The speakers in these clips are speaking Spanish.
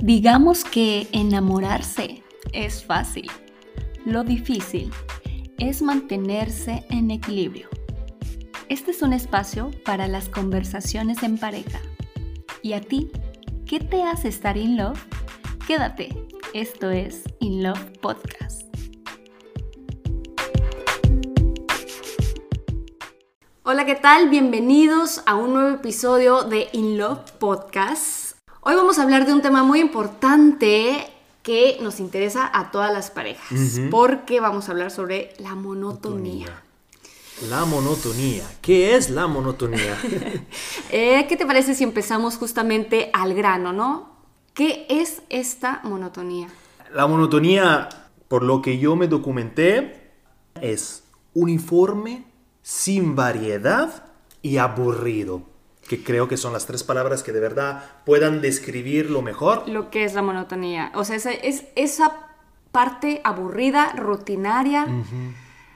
Digamos que enamorarse es fácil. Lo difícil es mantenerse en equilibrio. Este es un espacio para las conversaciones en pareja. ¿Y a ti? ¿Qué te hace estar in love? Quédate, esto es In Love Podcast. Hola, ¿qué tal? Bienvenidos a un nuevo episodio de In Love Podcast. Hoy vamos a hablar de un tema muy importante que nos interesa a todas las parejas, porque vamos a hablar sobre la monotonía. La monotonía. ¿Qué es la monotonía? Eh, ¿Qué te parece si empezamos justamente al grano, no? ¿Qué es esta monotonía? La monotonía, por lo que yo me documenté, es uniforme, sin variedad y aburrido que creo que son las tres palabras que de verdad puedan describir lo mejor. Lo que es la monotonía. O sea, es, esa parte aburrida, rutinaria,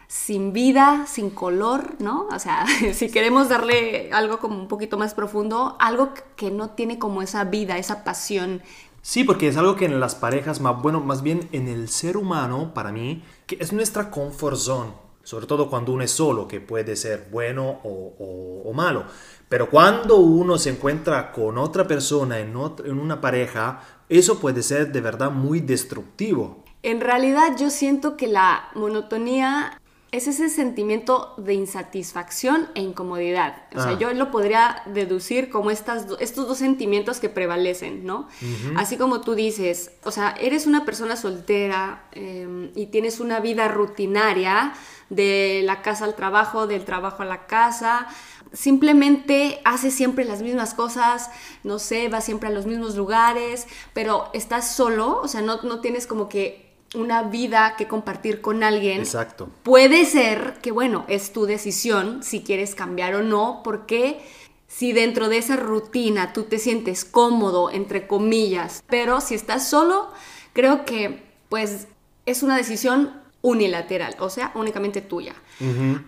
sin vida, sin color, ¿no? O sea, si queremos darle algo como un poquito más profundo, algo que no tiene como esa vida, esa pasión. Sí, porque es algo que en las parejas, más, bueno, más bien en el ser humano, para mí, que es nuestra comfort zone. Sobre todo cuando uno es solo, que puede ser bueno o, o malo. Pero cuando uno se encuentra con otra persona en, en una pareja, eso puede ser de verdad muy destructivo. En realidad yo siento que la monotonía es ese sentimiento de insatisfacción e incomodidad. O sea, ah. yo lo podría deducir como estas, estos dos sentimientos que prevalecen, ¿no? Así como tú dices, o sea, eres una persona soltera em, y tienes una vida rutinaria de la casa al trabajo, del trabajo a la casa, simplemente hace siempre las mismas cosas, no sé, va siempre a los mismos lugares, pero estás solo, o sea, no, tienes como que una vida que compartir con alguien. Exacto. Puede ser que, bueno, es tu decisión si quieres cambiar o no, porque si dentro de esa rutina tú te sientes cómodo, entre comillas, pero si estás solo, creo que pues es una decisión unilateral, o sea, únicamente tuya.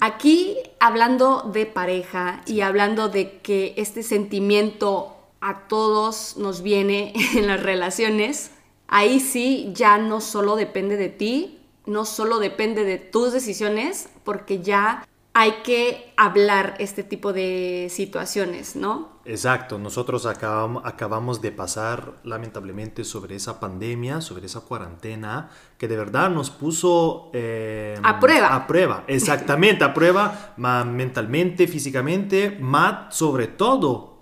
Aquí, hablando de pareja y hablando de que este sentimiento a todos nos viene en las relaciones, ahí sí ya no solo depende de ti, no solo depende de tus decisiones, porque ya hay que hablar este tipo de situaciones, ¿no? Exacto, nosotros acabamos, de pasar lamentablemente sobre esa pandemia, sobre esa cuarentena, que de verdad nos puso... Eh, a prueba. A prueba, exactamente, a prueba mentalmente, físicamente, más sobre todo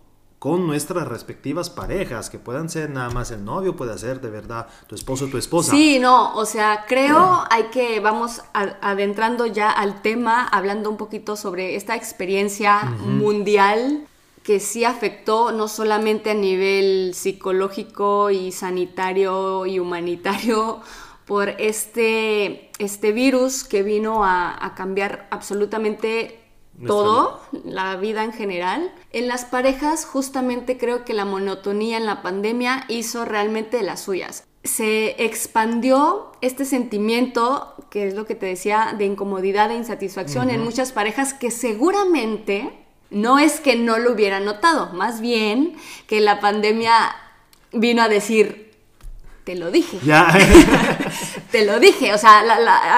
con nuestras respectivas parejas, que puedan ser nada más el novio, puede ser de verdad tu esposo o tu esposa. Sí, no, o sea, creo hay que, vamos adentrando ya al tema, hablando un poquito sobre esta experiencia mundial que sí afectó no solamente a nivel psicológico y sanitario y humanitario por este, este virus que vino a, a cambiar absolutamente todo, la vida en general. En las parejas, justamente creo que la monotonía en la pandemia hizo realmente de las suyas. Se expandió este sentimiento, que es lo que te decía, de incomodidad e insatisfacción en muchas parejas que seguramente no es que no lo hubieran notado, más bien que la pandemia vino a decir, te lo dije. Ya. te lo dije. O sea,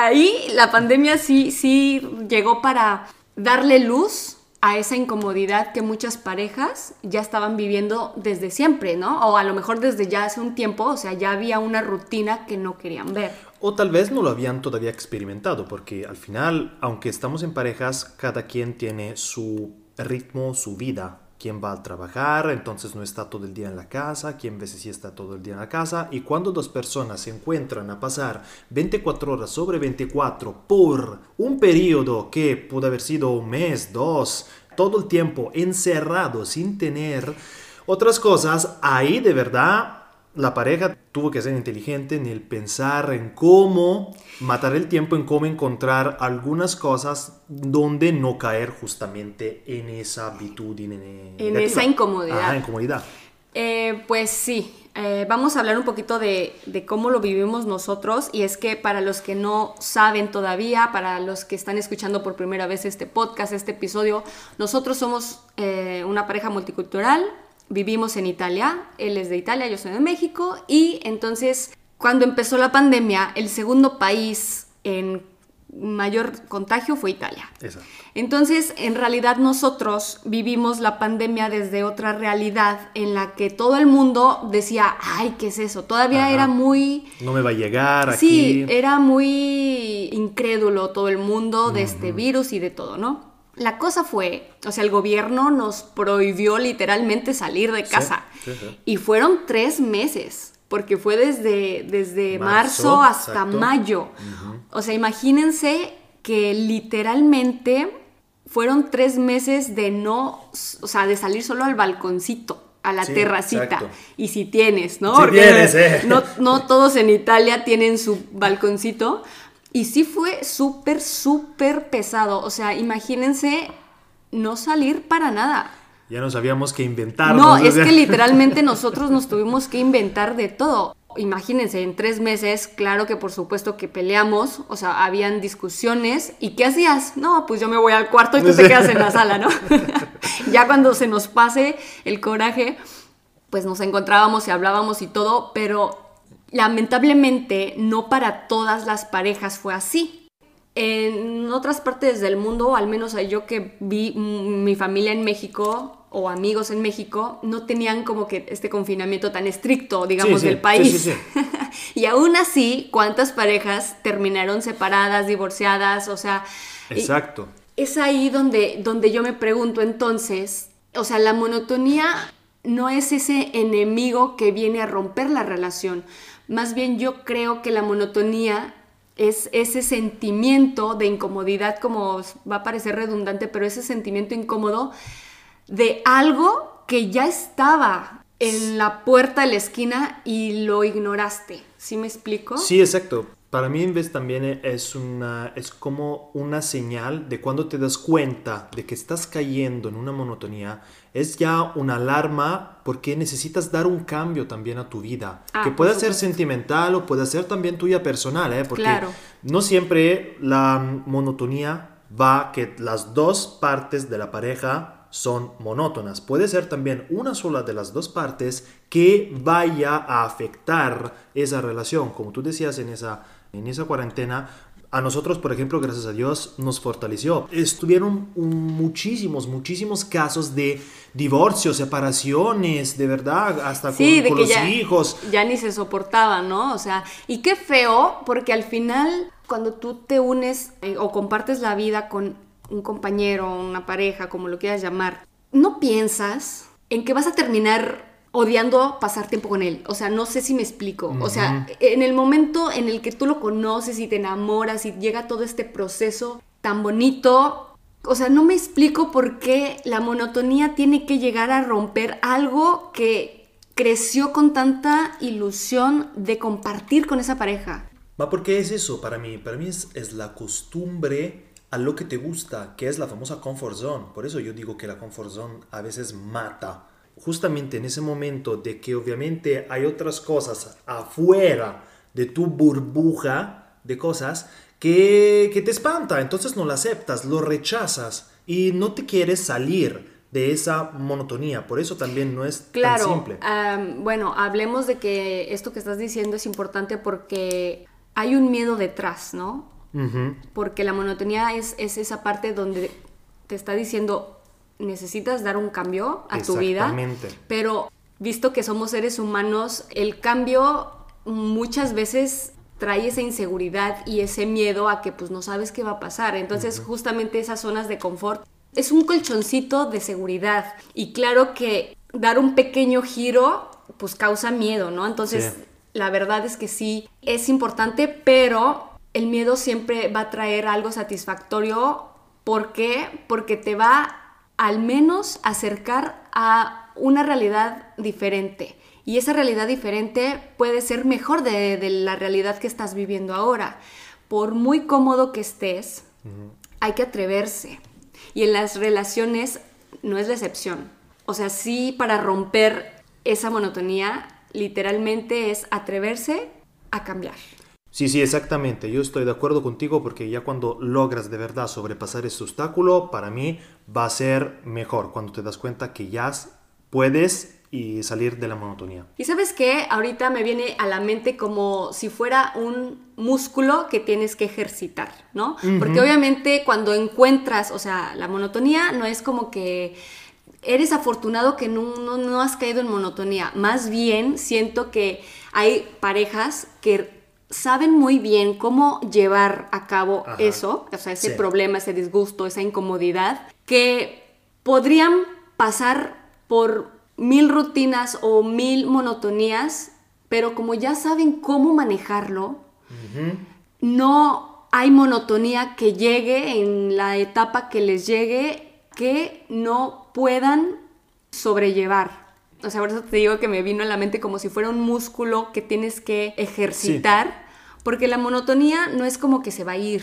ahí la pandemia sí, sí llegó para darle luz a esa incomodidad que muchas parejas ya estaban viviendo desde siempre, ¿no? O a lo mejor desde ya hace un tiempo, o sea, ya había una rutina que no querían ver. O tal vez no lo habían todavía experimentado, porque al final, aunque estamos en parejas, cada quien tiene su ritmo, su vida, quién va a trabajar, entonces no está todo el día en la casa, quién veces sí está todo el día en la casa. Y cuando dos personas se encuentran a pasar 24 horas sobre 24 por un periodo que pudo haber sido un mes, dos, todo el tiempo encerrado sin tener otras cosas, ahí de verdad la pareja tuvo que ser inteligente en el pensar en cómo matar el tiempo, en cómo encontrar algunas cosas donde no caer justamente en esa habitud. En, en esa incomodidad. incomodidad. Eh, pues sí, eh, vamos a hablar un poquito de, cómo lo vivimos nosotros y es que para los que no saben todavía, para los que están escuchando por primera vez este podcast, este episodio, nosotros somos eh, una pareja multicultural, vivimos en Italia, él es de Italia, yo soy de México, y entonces cuando empezó la pandemia, el segundo país en mayor contagio fue Italia. Exacto. Entonces, en realidad nosotros vivimos la pandemia desde otra realidad en la que todo el mundo decía, ay, ¿qué es eso? Todavía Ajá. era muy... No me va a llegar aquí. Sí, era muy incrédulo todo el mundo de este virus y de todo, ¿no? La cosa fue, o sea, el gobierno nos prohibió literalmente salir de casa. sí, sí. Y fueron tres meses, porque fue desde, desde Marzo, marzo, hasta exacto. mayo. O sea, imagínense que literalmente fueron tres meses de no, o sea, de salir solo al balconcito, a la Sí, terracita. exacto. Y si tienes, ¿no? Si Porque tienes, eh. no, no todos en Italia tienen su balconcito. Y sí fue súper, súper pesado. O sea, imagínense no salir para nada. Ya no sabíamos qué inventar. No, es que literalmente nosotros nos tuvimos que inventar de todo. Imagínense, en tres meses, claro que por supuesto que peleamos, o sea, habían discusiones. ¿Y qué hacías? No, pues yo me voy al cuarto y tú te quedas en la sala, ¿no? ya cuando se nos pase el coraje, pues nos encontrábamos y hablábamos y todo, pero lamentablemente no para todas las parejas fue así. En otras partes del mundo, al menos yo que vi mi familia en México o amigos en México, no tenían como que este confinamiento tan estricto, digamos, sí, del país. sí, y aún así, ¿cuántas parejas terminaron separadas, divorciadas? O sea, Exacto. es ahí donde, donde yo me pregunto entonces, o sea, la monotonía no es ese enemigo que viene a romper la relación. Más bien yo creo que la monotonía es ese sentimiento de incomodidad, como va a parecer redundante, pero ese sentimiento incómodo de algo que ya estaba en la puerta de la esquina y lo ignoraste. ¿Sí me explico? Sí, exacto. Para mí, en vez también es, una, es como una señal de cuando te das cuenta de que estás cayendo en una monotonía, es ya una alarma porque necesitas dar un cambio también a tu vida, Ah, que por puede ser sentimental o puede ser también tuya personal, ¿eh? porque Claro. no siempre la monotonía va que las dos partes de la pareja son monótonas. Puede ser también una sola de las dos partes que vaya a afectar esa relación. Como tú decías en esa, en esa cuarentena, a nosotros, por ejemplo, gracias a Dios, nos fortaleció. Estuvieron muchísimos, muchísimos casos de divorcios, separaciones, de verdad, hasta con, Sí, los ya, hijos. ya ni se soportaban, ¿no? O sea, y qué feo, porque al final, cuando tú te unes eh, o compartes la vida con un compañero, una pareja, como lo quieras llamar, no piensas en que vas a terminar odiando pasar tiempo con él. O sea, no sé si me explico. O sea, en el momento en el que tú lo conoces y te enamoras y llega todo este proceso tan bonito, o sea, no me explico por qué la monotonía tiene que llegar a romper algo que creció con tanta ilusión de compartir con esa pareja. Va, porque es eso para mí. Para mí es, es la costumbre a lo que te gusta, que es la famosa comfort zone. Por eso yo digo que la comfort zone a veces mata. Justamente en ese momento de que obviamente hay otras cosas afuera de tu burbuja de cosas que, que te espanta. Entonces no lo aceptas, lo rechazas y no te quieres salir de esa monotonía. Por eso también no es Claro, tan simple. bueno, hablemos de que esto que estás diciendo es importante porque hay un miedo detrás, ¿no? Porque la monotonía es, es esa parte donde te está diciendo, necesitas dar un cambio a tu vida, Exactamente. pero visto que somos seres humanos, el cambio muchas veces trae esa inseguridad y ese miedo a que pues no sabes qué va a pasar. Entonces justamente esas zonas de confort es un colchoncito de seguridad y claro que dar un pequeño giro pues causa miedo, ¿no? Entonces Sí. la verdad es que sí es importante, pero el miedo siempre va a traer algo satisfactorio. ¿Por qué? Porque te va al menos acercar a una realidad diferente. Y esa realidad diferente puede ser mejor de, de la realidad que estás viviendo ahora. Por muy cómodo que estés, hay que atreverse. Y en las relaciones no es la excepción. O sea, sí para romper esa monotonía, literalmente es atreverse a cambiar. Sí, sí, exactamente. Yo estoy de acuerdo contigo porque ya cuando logras de verdad sobrepasar ese obstáculo, para mí va a ser mejor cuando te das cuenta que ya puedes y salir de la monotonía. Y sabes qué, ahorita me viene a la mente como si fuera un músculo que tienes que ejercitar, ¿no? Porque obviamente cuando encuentras, o sea, la monotonía no es como que eres afortunado que no, no, has caído en monotonía. Más bien siento que hay parejas que saben muy bien cómo llevar a cabo eso, o sea, ese problema, ese disgusto, esa incomodidad, que podrían pasar por mil rutinas o mil monotonías, pero como ya saben cómo manejarlo, no hay monotonía que llegue en la etapa que les llegue que no puedan sobrellevar. O sea, por eso te digo que me vino a la mente como si fuera un músculo que tienes que ejercitar, porque la monotonía no es como que se va a ir.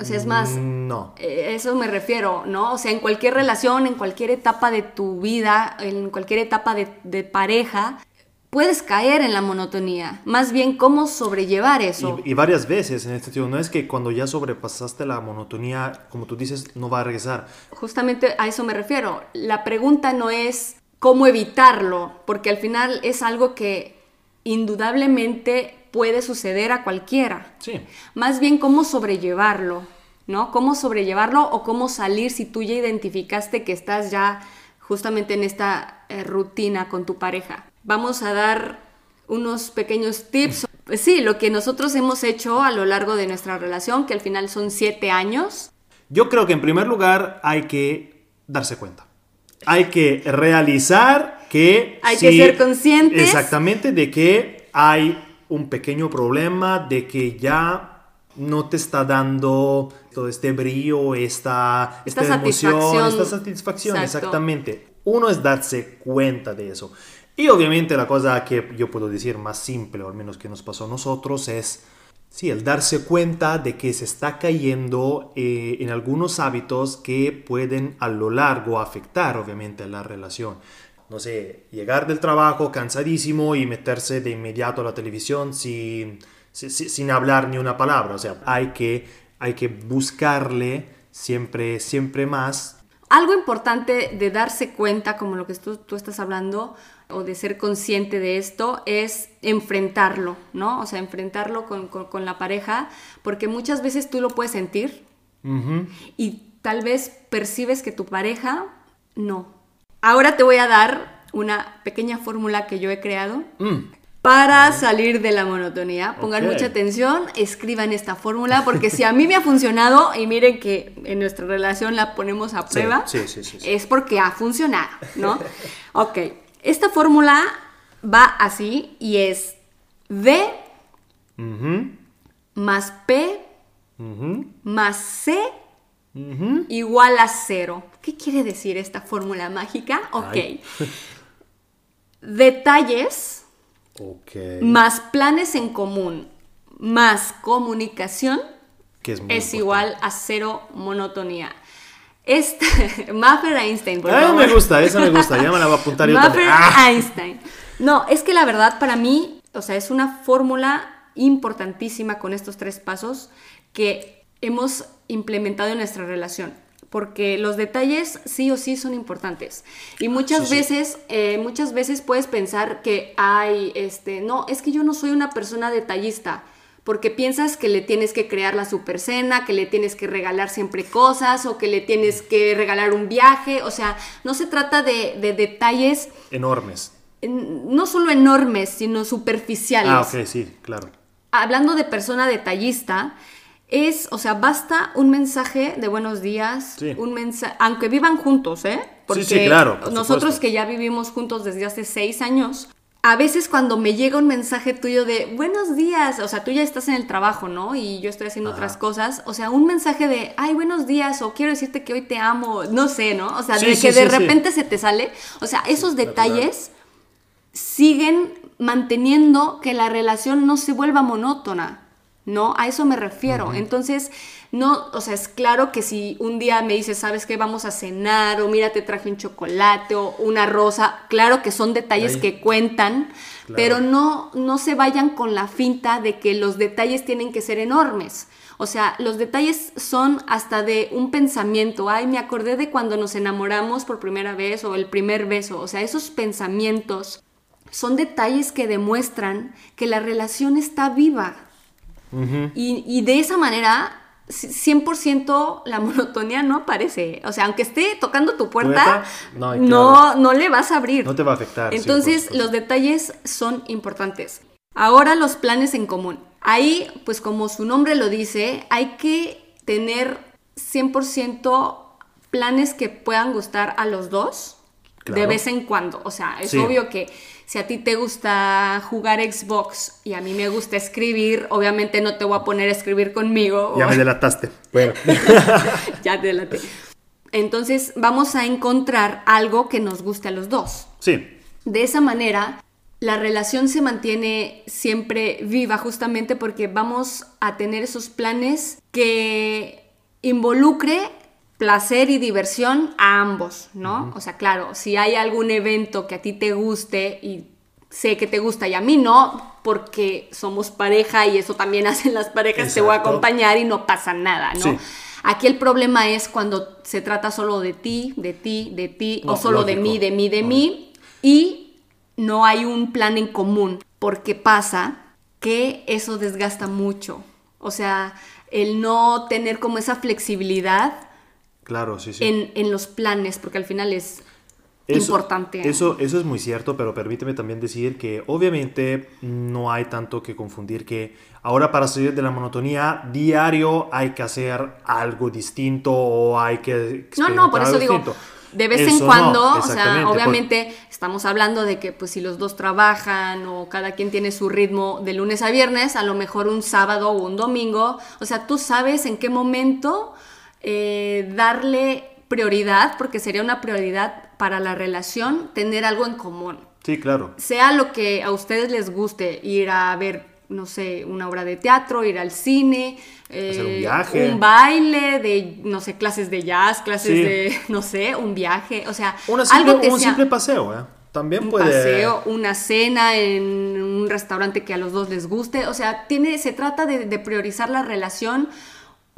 O sea, es más, no. Eh, eso me refiero, ¿no? O sea, en cualquier relación, en cualquier etapa de tu vida, en cualquier etapa de, de pareja, puedes caer en la monotonía. Más bien, cómo sobrellevar eso. Y, varias veces en este sentido. No es que cuando ya sobrepasaste la monotonía, como tú dices, no va a regresar. Justamente a eso me refiero. La pregunta no es cómo evitarlo, porque al final es algo que indudablemente puede suceder a cualquiera. Sí. Más bien cómo sobrellevarlo, ¿no? Cómo sobrellevarlo o cómo salir si tú ya identificaste que estás ya justamente en esta eh, rutina con tu pareja vamos a dar unos pequeños tips. Pues sí, lo que nosotros hemos hecho a lo largo de nuestra relación, que al final son siete años. Yo creo que en primer lugar hay que darse cuenta. Hay que realizar que... Hay que ser conscientes. Exactamente, de que hay un pequeño problema, de que ya no te está dando todo este brillo, esta, esta, emoción, esta satisfacción, exactamente. Uno es darse cuenta de eso. Y obviamente la cosa que yo puedo decir más simple, o al menos que nos pasó a nosotros, es sí, el darse cuenta de que se está cayendo eh, en algunos hábitos que pueden a lo largo afectar obviamente la relación. No sé, llegar del trabajo cansadísimo y meterse de inmediato a la televisión sin, sin, hablar ni una palabra. O sea, hay que, hay que buscarle siempre, siempre más. Algo importante de darse cuenta, como lo que tú, tú estás hablando, o de ser consciente de esto es enfrentarlo, ¿no? O sea, enfrentarlo con, la pareja, porque muchas veces tú lo puedes sentir y tal vez percibes que tu pareja no. Ahora te voy a dar una pequeña fórmula que yo he creado. Mm. Para salir de la monotonía, pongan mucha atención, escriban esta fórmula, porque si a mí me ha funcionado, y miren que en nuestra relación la ponemos a prueba, es porque ha funcionado, ¿no? ok, esta fórmula va así y es D más P más C igual a cero. ¿Qué quiere decir esta fórmula mágica? Ok. Detalles más planes en común más comunicación es igual a cero monotonía. Esta, Maffer Einstein, por ah, me gusta, esa me gusta, ya me la voy a apuntar yo Maffer ah. Einstein. No, es que la verdad para mí, o sea, es una fórmula importantísima con estos tres pasos que hemos implementado en nuestra relación. Porque los detalles sí o sí son importantes. Y muchas veces, eh, muchas veces puedes pensar que hay, este, no, es que yo no soy una persona detallista porque piensas que le tienes que crear la super cena, que le tienes que regalar siempre cosas o que le tienes que regalar un viaje. O sea, no se trata de, detalles enormes. No solo enormes, sino superficiales. Ah, ok, sí, claro. Hablando de persona detallista, es, o sea, basta un mensaje de buenos días, un mensaje, aunque vivan juntos, ¿eh? Porque sí, sí, claro. Nosotros que ya vivimos juntos desde hace seis años, a veces cuando me llega un mensaje tuyo de buenos días, o sea, tú ya estás en el trabajo, ¿no? Y yo estoy haciendo otras cosas, o sea, un mensaje de, ay, buenos días, o quiero decirte que hoy te amo, no sé, ¿no? O sea, de que de repente se te sale, o sea, esos detalles siguen manteniendo que la relación no se vuelva monótona, ¿no? A eso me refiero. Entonces, no, o sea, es claro que si un día me dices, ¿sabes qué? Vamos a cenar, o mira, te traje un chocolate, o una rosa, claro que son detalles que cuentan, pero no, no se vayan con la finta de que los detalles tienen que ser enormes. O sea, los detalles son hasta de un pensamiento. Ay, me acordé de cuando nos enamoramos por primera vez o el primer beso. O sea, esos pensamientos son detalles que demuestran que la relación está viva. Y, y de esa manera 100% la monotonía no aparece. O sea, aunque esté tocando tu puerta, no, no, le vas a abrir. No te va a afectar. Entonces, los detalles son importantes. Ahora los planes en común. Ahí, pues como su nombre lo dice, hay que tener 100% planes que puedan gustar a los dos de vez en cuando. O sea, es obvio que si a ti te gusta jugar Xbox y a mí me gusta escribir, obviamente no te voy a poner a escribir conmigo. Ya me delataste. Bueno. ya te delaté. Entonces vamos a encontrar algo que nos guste a los dos. Sí. De esa manera, la relación se mantiene siempre viva justamente porque vamos a tener esos planes que involucre placer y diversión a ambos, ¿no? O sea, claro, si hay algún evento que a ti te guste y sé que te gusta y a mí no, porque somos pareja y eso también hacen las parejas, te voy a acompañar y no pasa nada, ¿no? Aquí el problema es cuando se trata solo de ti, de ti, de ti, o solo de mí, de mí, de mí, y no hay un plan en común, porque pasa que eso desgasta mucho. O sea, el no tener como esa flexibilidad Claro, sí, sí. En, los planes, porque al final es importante. Eso, eso es muy cierto, pero permíteme también decir que obviamente no hay tanto que confundir que ahora para salir de la monotonía diario hay que hacer algo distinto o hay que... No, no, por eso digo... De vez en cuando, o sea, obviamente estamos hablando de que pues si los dos trabajan o cada quien tiene su ritmo de lunes a viernes, a lo mejor un sábado o un domingo, o sea, tú sabes en qué momento eh, darle prioridad, porque sería una prioridad para la relación, tener algo en común. Sí, claro. Sea lo que a ustedes les guste, ir a ver, no sé, una obra de teatro, ir al cine, un, eh, viaje. un baile, de, no sé, clases de jazz, clases de, no sé, un viaje, o sea, algo que un simple paseo, ¿eh? También un puede... paseo, una cena en un restaurante que a los dos les guste, o sea, tiene, se trata de priorizar la relación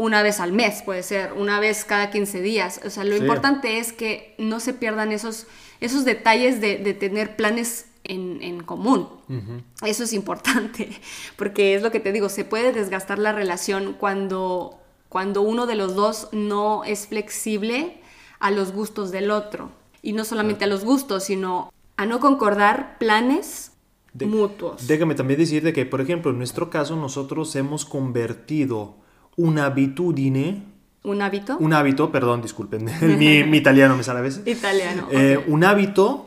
una vez al mes, puede ser, una vez cada 15 días. O sea, lo importante es que no se pierdan esos, esos detalles de, tener planes en, común. Eso es importante, porque es lo que te digo, se puede desgastar la relación cuando, cuando uno de los dos no es flexible a los gustos del otro. Y no solamente a los gustos, sino a no concordar planes mutuos. Déjame también decirte que, por ejemplo, en nuestro caso nosotros hemos convertido una abitudine. ¿Un hábito? Un hábito, perdón, disculpen, mi, mi italiano me sale a veces. Italiano. Eh, un hábito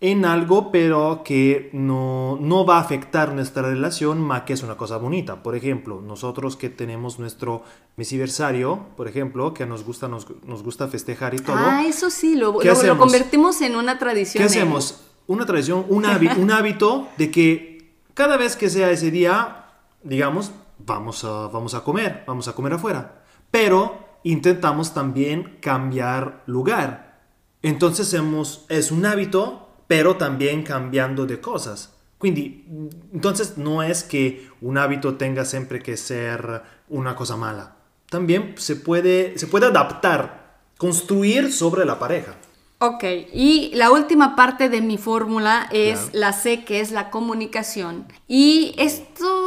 en algo, pero que no, no, va a afectar nuestra relación, más que es una cosa bonita. Por ejemplo, nosotros que tenemos nuestro mesiversario, por ejemplo, que nos gusta, nos, nos gusta festejar y todo. Ah, eso sí, lo, lo, convertimos en una tradición. ¿Qué hacemos? Una tradición, un, un hábito de que cada vez que sea ese día, digamos, vamos a, vamos a comer, vamos a comer afuera. Pero intentamos también cambiar lugar. Entonces hemos, es un hábito, pero también cambiando de cosas. Quindi, entonces no es que un hábito tenga siempre que ser una cosa mala. También se puede, se puede adaptar, construir sobre la pareja. Ok, y la última parte de mi fórmula es la C, que es la comunicación. Y esto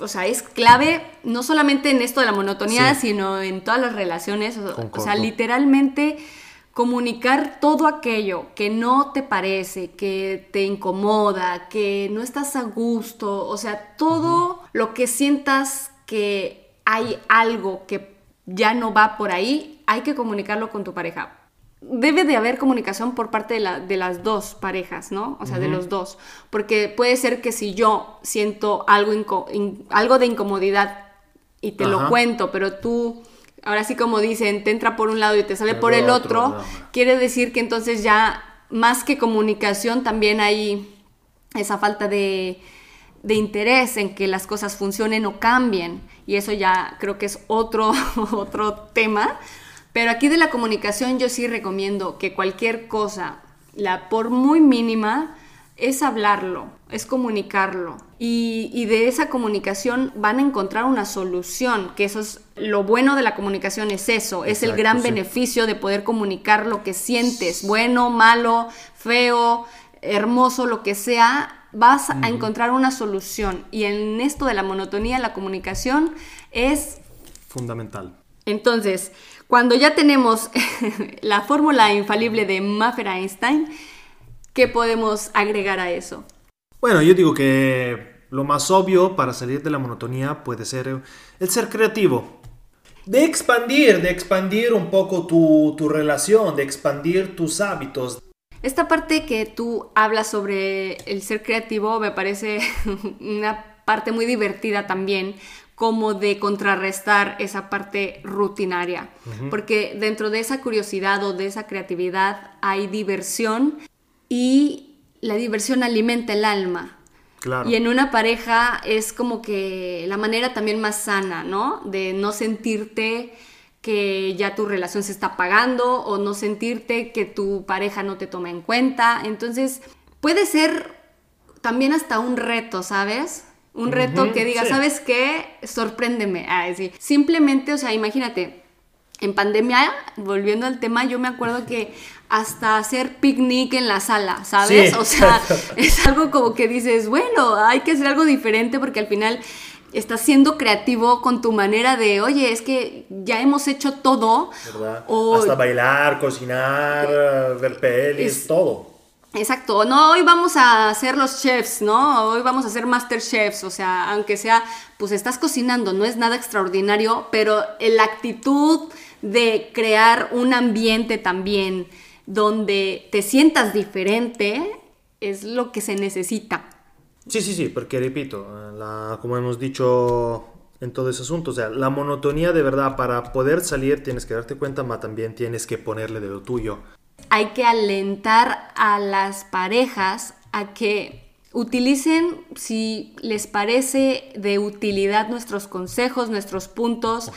o sea, es clave no solamente en esto de la monotonía, sino en todas las relaciones. O, sea, literalmente comunicar todo aquello que no te parece, que te incomoda, que no estás a gusto, o sea, todo lo que sientas que hay algo que ya no va por ahí, hay que comunicarlo con tu pareja debe de haber comunicación por parte de, la, de las dos parejas, ¿no? O sea, de los dos. Porque puede ser que si yo siento algo, algo de incomodidad y te lo cuento, pero tú, ahora sí como dicen, te entra por un lado y te sale por el otro, quiere decir que entonces ya más que comunicación también hay esa falta de, de interés en que las cosas funcionen o cambien. Y eso ya creo que es otro, otro tema pero aquí de la comunicación yo sí recomiendo que cualquier cosa, la por muy mínima, es hablarlo, es comunicarlo. Y, de esa comunicación van a encontrar una solución, que eso es lo bueno de la comunicación, es eso, es el gran beneficio de poder comunicar lo que sientes, bueno, malo, feo, hermoso, lo que sea, vas a encontrar una solución. Y en esto de la monotonía, la comunicación es fundamental. Entonces, cuando ya tenemos la fórmula infalible de Maffer-Einstein, ¿qué podemos agregar a eso? Bueno, yo digo que lo más obvio para salir de la monotonía puede ser el ser creativo. De expandir, de expandir un poco tu, tu relación, de expandir tus hábitos. Esta parte que tú hablas sobre el ser creativo me parece una parte muy divertida también, como de contrarrestar esa parte rutinaria, porque dentro de esa curiosidad o de esa creatividad hay diversión y la diversión alimenta el alma. Y en una pareja es como que la manera también más sana, ¿no? De no sentirte que ya tu relación se está apagando o no sentirte que tu pareja no te toma en cuenta. Entonces, puede ser también hasta un reto, ¿sabes? Un reto que diga, ¿sabes qué? Sorpréndeme. Ah, sí. Simplemente, o sea, imagínate, en pandemia, volviendo al tema, yo me acuerdo que hasta hacer picnic en la sala, ¿sabes? o sea, es algo como que dices, bueno, hay que hacer algo diferente porque al final estás siendo creativo con tu manera de, oye, es que ya hemos hecho todo. ¿Verdad? Hasta bailar, cocinar, ver pelis, todo. Exacto, no, hoy vamos a ser los chefs, ¿no? Hoy vamos a ser master chefs, o sea, aunque sea, pues estás cocinando, no es nada extraordinario, pero la actitud de crear un ambiente también donde te sientas diferente es lo que se necesita. Sí, sí, sí, porque repito, como hemos dicho en todo ese asunto, o sea, la monotonía de verdad, para poder salir tienes que darte cuenta, pero también tienes que ponerle de lo tuyo hay que alentar a las parejas a que utilicen si les parece de utilidad nuestros consejos, nuestros puntos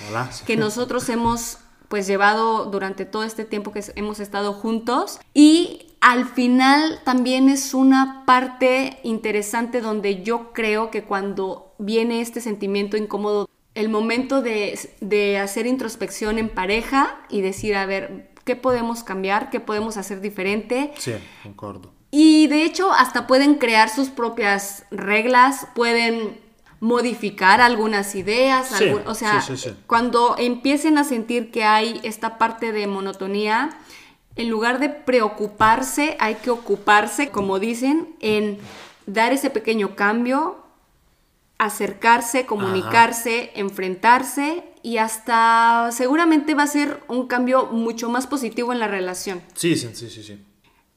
que nosotros hemos pues llevado durante todo este tiempo que hemos estado juntos. Y al final también es una parte interesante donde yo creo que cuando viene este sentimiento incómodo, el momento de, de hacer introspección en pareja y decir, a ver, qué podemos cambiar, qué podemos hacer diferente. Sí, concordo. Y de hecho hasta pueden crear sus propias reglas, pueden modificar algunas ideas, o sea, cuando empiecen a sentir que hay esta parte de monotonía, en lugar de preocuparse, hay que ocuparse, como dicen, en dar ese pequeño cambio, acercarse, comunicarse, enfrentarse y hasta seguramente va a ser un cambio mucho más positivo en la relación. Sí, sí, sí, sí. sí.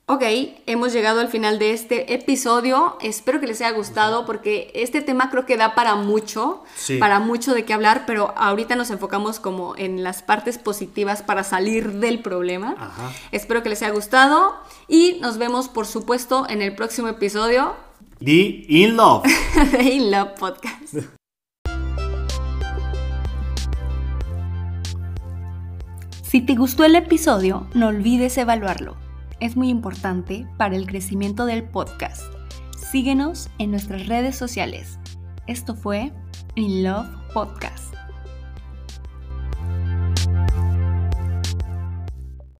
Ok, hemos llegado al final de este episodio. Espero que les haya gustado porque este tema creo que da para mucho, para mucho de qué hablar, pero ahorita nos enfocamos como en las partes positivas para salir del problema. Espero que les haya gustado y nos vemos por supuesto en el próximo episodio. The In Love. The In Love Podcast. Si te gustó el episodio, no olvides evaluarlo. Es muy importante para el crecimiento del podcast. Síguenos en nuestras redes sociales. Esto fue In Love Podcast.